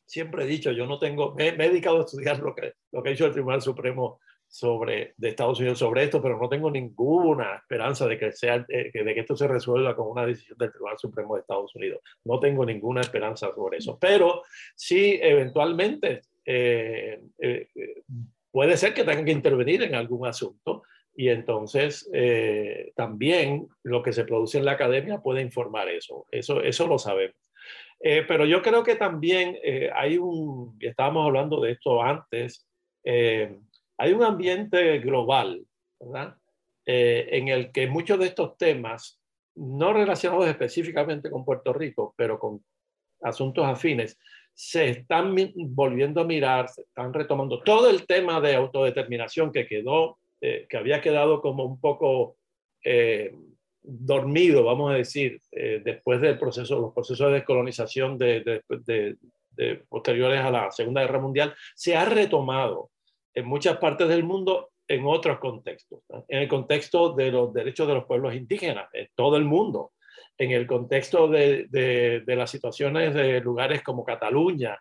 siempre he dicho, yo no tengo, me, me, he dedicado a estudiar lo que, lo que ha hecho el Tribunal Supremo sobre, de Estados Unidos sobre esto, pero no tengo ninguna esperanza de que, sea, eh, de que esto se resuelva con una decisión del Tribunal Supremo de Estados Unidos. No tengo ninguna esperanza sobre eso, pero sí, eventualmente eh, eh, puede ser que tengan que intervenir en algún asunto y entonces eh, también lo que se produce en la academia puede informar eso. Eso, eso lo sabemos. Eh, pero yo creo que también eh, hay un, y estábamos hablando de esto antes, eh, hay un ambiente global, ¿verdad? Eh, en el que muchos de estos temas, no relacionados específicamente con Puerto Rico, pero con asuntos afines, se están volviendo a mirar, se están retomando todo el tema de autodeterminación que quedó, que había quedado como un poco dormido, vamos a decir, eh, después del proceso, los procesos de descolonización de, posteriores a la Segunda Guerra Mundial, se ha retomado en muchas partes del mundo en otros contextos. En el contexto de los derechos de los pueblos indígenas, en todo el mundo. En el contexto de, las situaciones de lugares como Cataluña,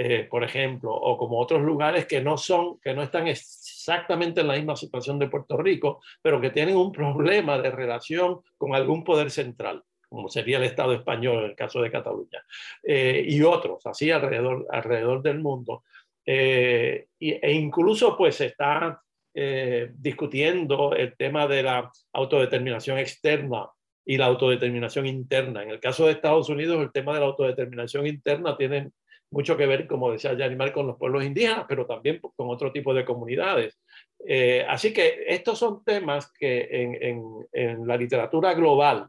eh, por ejemplo, o como otros lugares que no son, que no están exactamente en la misma situación de Puerto Rico, pero que tienen un problema de relación con algún poder central, como sería el Estado español en el caso de Cataluña, eh, y otros, así alrededor, alrededor del mundo. Eh, e incluso pues se está eh, discutiendo el tema de la autodeterminación externa y la autodeterminación interna. En el caso de Estados Unidos, el tema de la autodeterminación interna tiene mucho que ver, como decía Yanimar, con los pueblos indígenas, pero también con otro tipo de comunidades. Eh, así que estos son temas que en, en, en la literatura global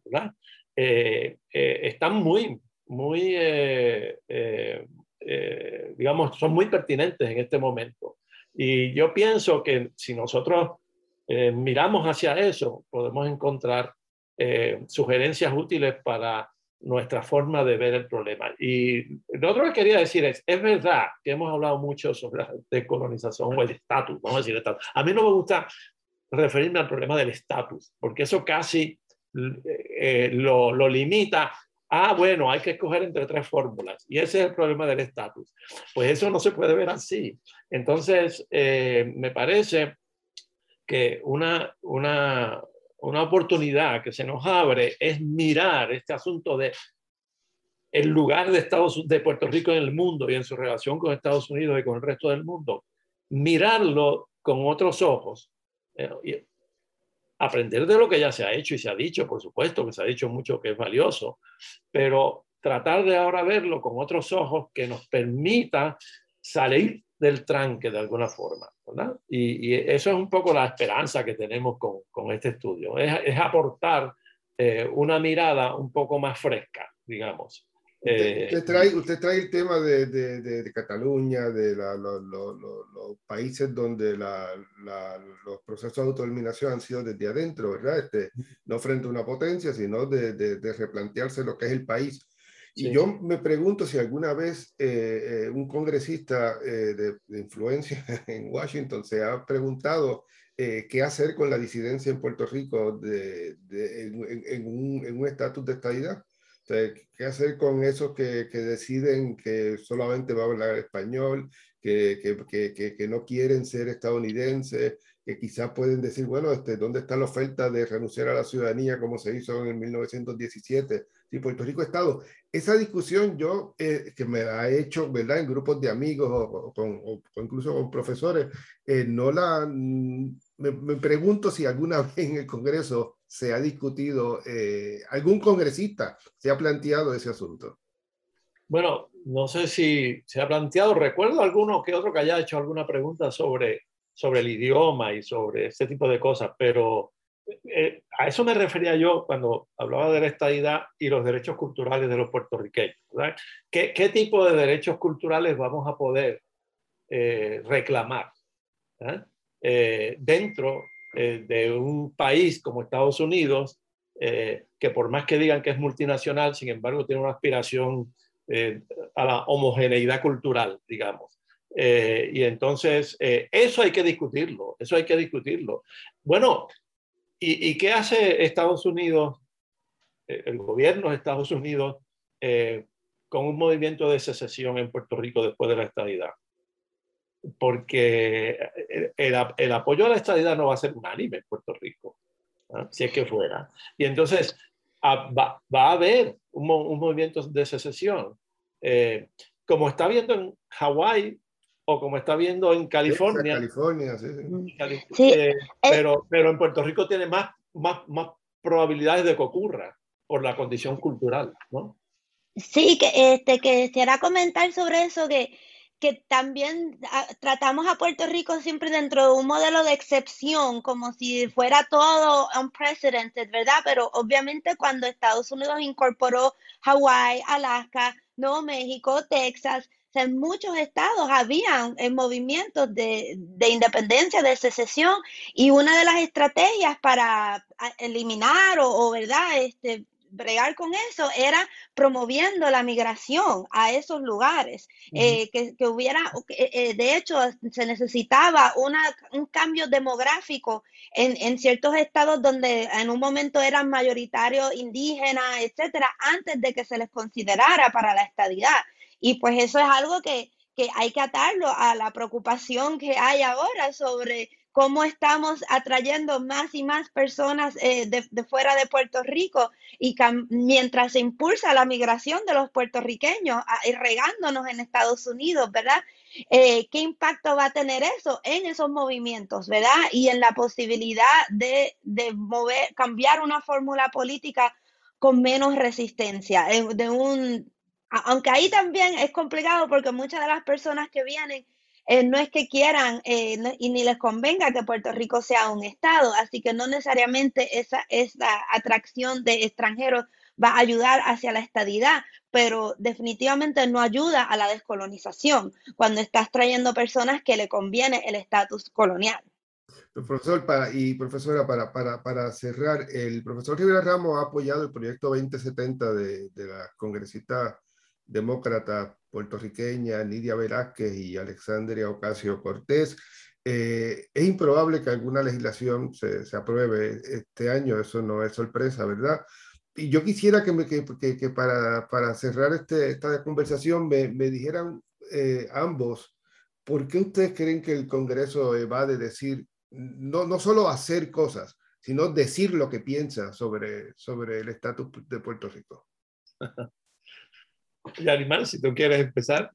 eh, eh, están muy, muy, digamos, son muy pertinentes en este momento. Y yo pienso que si nosotros miramos hacia eso, podemos encontrar sugerencias útiles para nuestra forma de ver el problema. Y lo otro que quería decir es, es verdad que hemos hablado mucho sobre la decolonización o el estatus, vamos a decir estatus. A mí no me gusta referirme al problema del estatus, porque eso casi eh, lo, lo, limita ah, bueno, hay que escoger entre tres fórmulas y ese es el problema del estatus. Pues eso no se puede ver así. Entonces, eh, me parece que una, una, una oportunidad que se nos abre es mirar este asunto de el lugar de, Estados, de Puerto Rico en el mundo y en su relación con Estados Unidos y con el resto del mundo, mirarlo con otros ojos, eh, aprender de lo que ya se ha hecho y se ha dicho, por supuesto que se ha dicho mucho que es valioso, pero tratar de ahora verlo con otros ojos que nos permita salir del tranque de alguna forma. Y, eso es un poco la esperanza que tenemos con, con este estudio, es, es aportar eh, una mirada un poco más fresca, digamos. Eh, usted, trae, usted trae el tema de, de, de, Cataluña, de la, los países donde la, los procesos de autodeterminación han sido desde adentro, ¿verdad? Este, no frente a una potencia, sino de, replantearse lo que es el país. Y yo me pregunto si alguna vez eh, eh, un congresista de, influencia en Washington se ha preguntado qué hacer con la disidencia en Puerto Rico de, en, en, un estatus de estadidad. ¿Qué hacer con esos que, que, deciden que solamente va a hablar español, que, que, que, no quieren ser estadounidenses, que quizás pueden decir, bueno, este, ¿dónde está la oferta de renunciar a la ciudadanía como se hizo en 1917? Si Puerto Rico Estado. Esa discusión yo, eh, que me ha hecho, ¿verdad? En grupos de amigos o, con, o incluso con profesores, eh, no la... Mm, me, me pregunto si alguna vez en el Congreso se ha discutido, eh, algún congresista se ha planteado ese asunto. Bueno, no sé si se ha planteado, recuerdo alguno que otro que haya hecho alguna pregunta sobre, sobre el idioma y sobre ese tipo de cosas, pero eh, a eso me refería yo cuando hablaba de la estadidad y los derechos culturales de los puertorriqueños. ¿Qué, ¿Qué, tipo de derechos culturales vamos a poder eh, reclamar dentro eh, de un país como Estados Unidos, eh, que por más que digan que es multinacional, sin embargo tiene una aspiración eh, a la homogeneidad cultural, digamos. y entonces, eso hay que discutirlo, eso hay que discutirlo. Bueno, ¿y, qué hace Estados Unidos, el gobierno de Estados Unidos, con un movimiento de secesión en Puerto Rico después de la estadidad? porque el, el, apoyo a la estadidad no va a ser unánime en Puerto Rico, si es que fuera. Y entonces ah, va, va, a haber un, un, movimiento de secesión, eh, como está viendo en Hawái o como está viendo en California. California, sí, sí. Eh, pero, pero en Puerto Rico tiene más, más, más probabilidades de que ocurra por la condición cultural, ¿no? Sí, que, este, que quisiera comentar sobre eso, que que también ah, tratamos a Puerto Rico siempre dentro de un modelo de excepción, como si fuera todo unprecedented, ¿verdad? Pero obviamente cuando Estados Unidos incorporó Hawái, Alaska, Nuevo México, Texas, en muchos estados habían eh, movimientos de, de, independencia, de secesión, y una de las estrategias para eliminar o, o ¿verdad? Este, bregar con eso era promoviendo la migración a esos lugares, eh, que, que, hubiera, eh, de hecho, se necesitaba una, un cambio demográfico en, en, ciertos estados donde en un momento eran mayoritarios indígenas, etcétera, antes de que se les considerara para la estadidad. Y pues eso es algo que, que hay que atarlo a la preocupación que hay ahora sobre cómo estamos atrayendo más y más personas eh, de, fuera de Puerto Rico y mientras se impulsa la migración de los puertorriqueños y regándonos en Estados Unidos, ¿verdad? Eh, ¿Qué impacto va a tener eso en esos movimientos, ¿verdad? Y en la posibilidad de, de mover, cambiar una fórmula política con menos resistencia, de un, aunque ahí también es complicado porque muchas de las personas que vienen eh, no es que quieran eh, y ni les convenga que Puerto Rico sea un Estado, así que no necesariamente esa, esa atracción de extranjeros va a ayudar hacia la estadidad, pero definitivamente no ayuda a la descolonización cuando estás trayendo personas que le conviene el estatus colonial. Profesor y profesora, para, para, para, cerrar, el profesor Rivera Ramos ha apoyado el proyecto 2070 de, de la congresista demócrata puertorriqueña Nidia Velázquez y Alexandria Ocasio Cortés. Eh, es improbable que alguna legislación se, se, apruebe este año, eso no es sorpresa, ¿verdad? y yo quisiera que, me, que, que, para, para, cerrar este, esta conversación me, me dijeran eh, ambos, ¿por qué ustedes creen que el Congreso va de decir, no, no solo hacer cosas, sino decir lo que piensa sobre, sobre el estatus de Puerto Rico? Yarimar, si tú quieres empezar.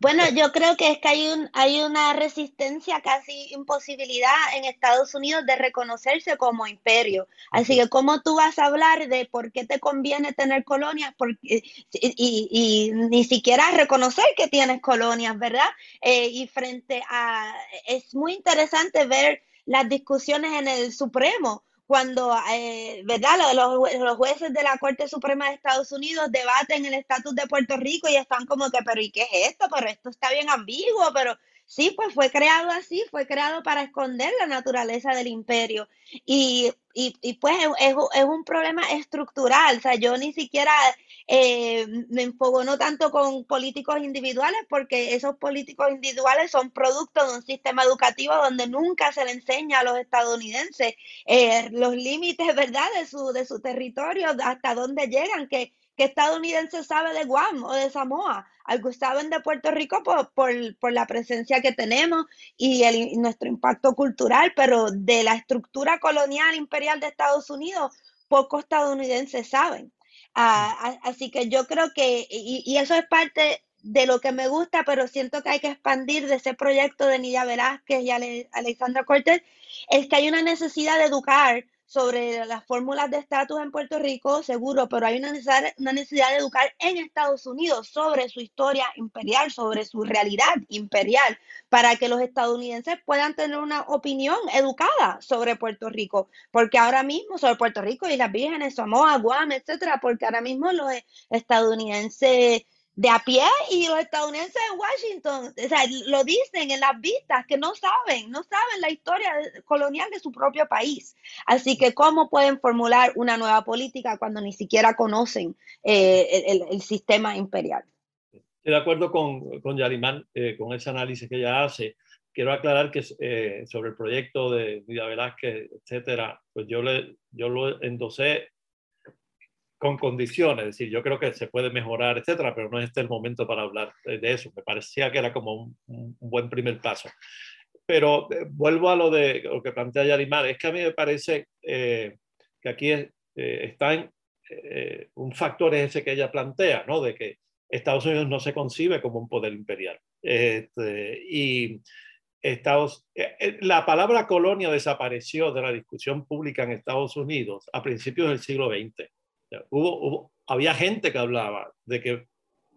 Bueno, yo creo que es que hay, un, hay una resistencia, casi imposibilidad en Estados Unidos de reconocerse como imperio. Así que, ¿cómo tú vas a hablar de por qué te conviene tener colonias porque, y, y, ni siquiera reconocer que tienes colonias, verdad? Eh, y frente a, es muy interesante ver las discusiones en el Supremo cuando, eh, ¿verdad? Los, los, jueces de la Corte Suprema de Estados Unidos debaten el estatus de Puerto Rico y están como que, pero ¿y qué es esto? Pero esto está bien ambiguo, pero sí, pues fue creado así, fue creado para esconder la naturaleza del imperio. Y, y, y pues es, es, un problema estructural, o sea, yo ni siquiera eh, me enfoco no tanto con políticos individuales, porque esos políticos individuales son producto de un sistema educativo donde nunca se le enseña a los estadounidenses eh, los límites, ¿verdad?, de su, de su territorio, hasta dónde llegan, que, que estadounidense sabe de Guam o de Samoa, algo saben de Puerto Rico por, por, la presencia que tenemos y, nuestro impacto cultural, pero de la estructura colonial imperial de Estados Unidos, pocos estadounidenses saben. Ah, así que yo creo que, y, eso es parte de lo que me gusta, pero siento que hay que expandir de ese proyecto de Nidia Velázquez y Alexandra Cortés, es que hay una necesidad de educar sobre las fórmulas de estatus en Puerto Rico, seguro, pero hay una necesidad, una necesidad de educar en Estados Unidos sobre su historia imperial, sobre su realidad imperial, para que los estadounidenses puedan tener una opinión educada sobre Puerto Rico, porque ahora mismo sobre Puerto Rico y las Vírgenes, Samoa, Guam, etcétera, porque ahora mismo los estadounidenses de a pie y los estadounidenses en Washington, o sea, lo dicen en las vistas que no saben, no saben la historia colonial de su propio país. Así que, ¿cómo pueden formular una nueva política cuando ni siquiera conocen eh, el, sistema imperial? Estoy de acuerdo con, con Yarimán, eh, con ese análisis que ella hace. Quiero aclarar que eh, sobre el proyecto de Vida Velázquez, etcétera, pues yo, le, yo lo endosé con condiciones, es decir, yo creo que se puede mejorar, etcétera, pero no es este el momento para hablar de eso. Me parecía que era como un, buen primer paso. Pero eh, vuelvo a lo de lo que plantea Yarimar, es que a mí me parece eh, que aquí eh, está un factor ese que ella plantea, ¿no? De que Estados Unidos no se concibe como un poder imperial. Este, y Estados, la palabra colonia desapareció de la discusión pública en Estados Unidos a principios del siglo XX Hubo, había gente que hablaba de que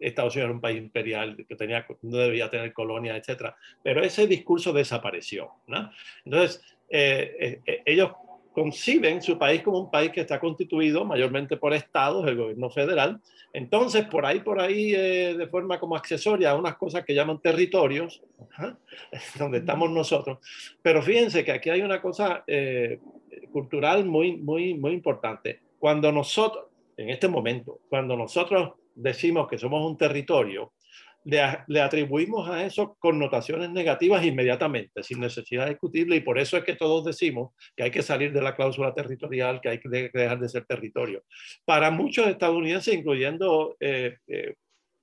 Estados Unidos era un país imperial, que tenía, no debía tener colonia, etc. Pero ese discurso desapareció. ¿no? Entonces, eh, eh, eh, ellos conciben su país como un país que está constituido mayormente por estados, el gobierno federal. Entonces, por ahí, por ahí, de forma como accesoria unas cosas que llaman territorios, donde estamos nosotros. Pero fíjense que aquí hay una cosa cultural muy, muy, muy importante cuando nosotros, en este momento, cuando nosotros decimos que somos un territorio, le, atribuimos a eso connotaciones negativas inmediatamente, sin necesidad de discutirle, y por eso es que todos decimos que hay que salir de la cláusula territorial, que hay que dejar de ser territorio. Para muchos estadounidenses, incluyendo eh, eh,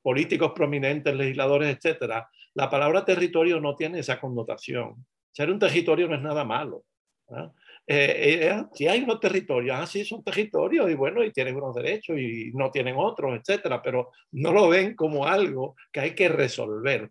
políticos prominentes, legisladores, etcétera, la palabra territorio no tiene esa connotación. Ser un territorio no es nada malo. Eh, eh, si hay unos territorios, ah, son territorios y bueno, y tienen unos derechos y no tienen otros, etcétera, pero no lo ven como algo que hay que resolver.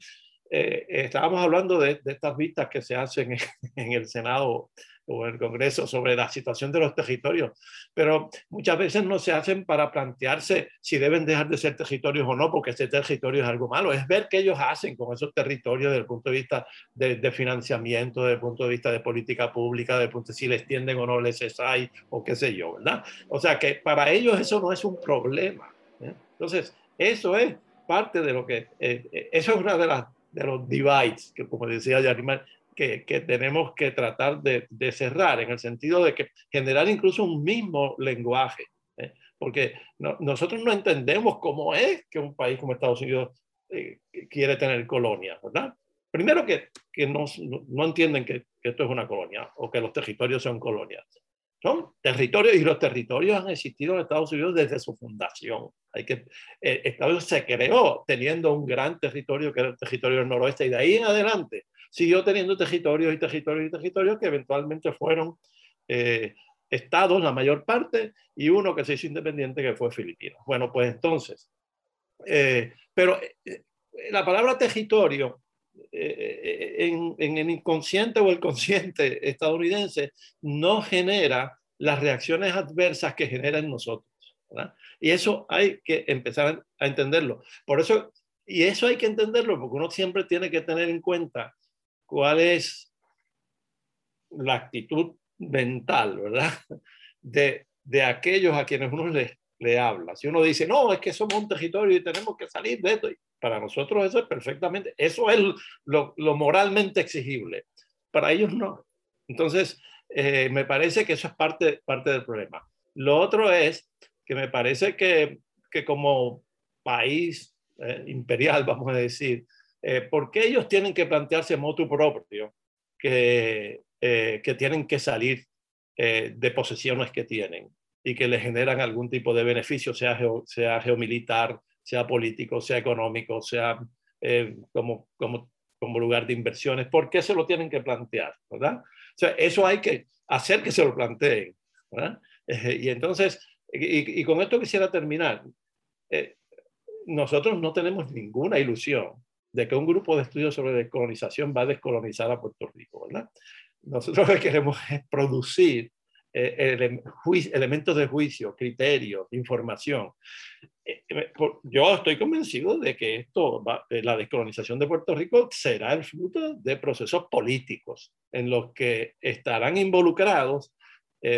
Eh, estábamos hablando de, de, estas vistas que se hacen en, en el Senado o el Congreso sobre la situación de los territorios, pero muchas veces no se hacen para plantearse si deben dejar de ser territorios o no, porque ese territorio es algo malo, es ver qué ellos hacen con esos territorios desde el punto de vista de, financiamiento, desde el punto de vista de política pública, desde el punto de si les tienden o no les hay, o qué sé yo, ¿verdad? O sea que para ellos eso no es un problema. ¿eh? Entonces, eso es parte de lo que, eh, eh, eso es una de las de los divides, que como decía Yarimar, que, tenemos que tratar de, cerrar, en el sentido de que generar incluso un mismo lenguaje, ¿eh? porque nosotros no entendemos cómo es que un país como Estados Unidos eh, quiere tener colonias, ¿verdad? Primero que, que no, no, entienden que, que, esto es una colonia o que los territorios son colonias. son territorios y los territorios han existido en Estados Unidos desde su fundación. Hay que, eh, Estados Unidos se creó teniendo un gran territorio que era el territorio del noroeste y de ahí en adelante siguió teniendo territorios y territorios y territorios que eventualmente fueron eh, estados, la mayor parte, y uno que se hizo independiente que fue Filipinas. Bueno, pues entonces, eh, pero la palabra territorio en, en, el inconsciente o el consciente estadounidense no genera las reacciones adversas que genera en nosotros. Y eso hay que empezar a entenderlo. Por eso, y eso hay que entenderlo porque uno siempre tiene que tener en cuenta cuál es la actitud mental, ¿verdad? De, de aquellos a quienes uno le, le habla. Si uno dice, no, es que somos un territorio y tenemos que salir de esto, para nosotros eso es perfectamente, eso es lo, lo moralmente exigible. Para ellos no. Entonces, eh, me parece que eso es parte, parte del problema. Lo otro es que me parece que, que como país eh, imperial, vamos a decir, eh, ¿por qué ellos tienen que plantearse motu propio que, que tienen que salir de posesiones que tienen y que les generan algún tipo de beneficio, sea, sea geomilitar, sea político, sea económico, sea como, como, como lugar de inversiones? ¿Por qué se lo tienen que plantear? ¿verdad? O sea, eso hay que hacer que se lo planteen. Eh, y entonces, y, con esto quisiera terminar. Eh, nosotros no tenemos ninguna ilusión de que un grupo de estudios sobre descolonización va a descolonizar a Puerto Rico, ¿verdad? Nosotros lo que queremos es producir eh, elementos de juicio, criterios, información. Eh, eh, yo estoy convencido de que esto, la descolonización de Puerto Rico será el fruto de procesos políticos en los que estarán involucrados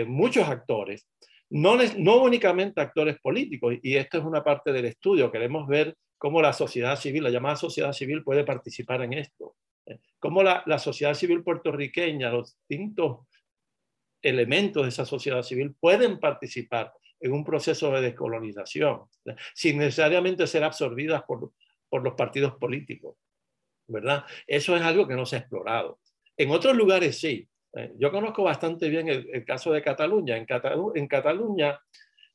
muchos actores, no, no únicamente actores políticos, y esto es una parte del estudio, queremos ver cómo la sociedad civil, la llamada sociedad civil puede participar en esto, cómo la, la sociedad civil puertorriqueña, los distintos elementos de esa sociedad civil pueden participar en un proceso de descolonización, sin necesariamente ser absorbidas por, por los partidos políticos, ¿verdad? Eso es algo que no se ha explorado. En otros lugares sí. Eh, yo conozco bastante bien el, caso de Cataluña. En, en Cataluña,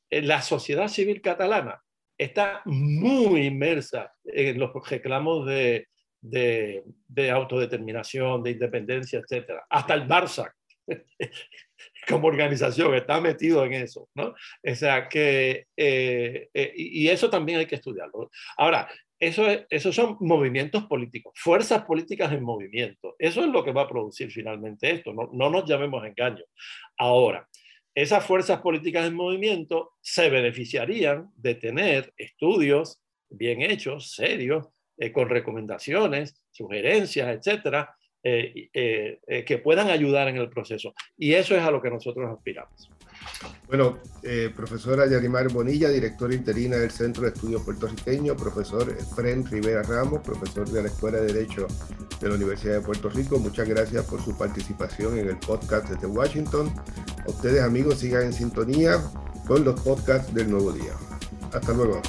eh, la sociedad civil catalana está muy inmersa en los reclamos de, de, de autodeterminación, de independencia, etc. Hasta el Barça como organización está metido en eso, ¿no? O sea que, eh, eh, y eso también hay que estudiarlo. Ahora, eso esos son movimientos políticos, fuerzas políticas en movimiento. Eso es lo que va a producir finalmente esto, no, no nos llamemos engaño. Ahora, esas fuerzas políticas en movimiento se beneficiarían de tener estudios bien hechos, serios, eh, con recomendaciones, sugerencias, etcétera, eh, eh, que puedan ayudar en el proceso. Y eso es a lo que nosotros aspiramos. Bueno, profesora Yarimar Bonilla, directora interina del Centro de Estudios Puertorriqueños, profesor Fren Rivera Ramos, profesor de la Escuela de Derecho de la Universidad de Puerto Rico, muchas gracias por su participación en el podcast desde Washington. A ustedes amigos sigan en sintonía con los podcasts del nuevo día. Hasta luego.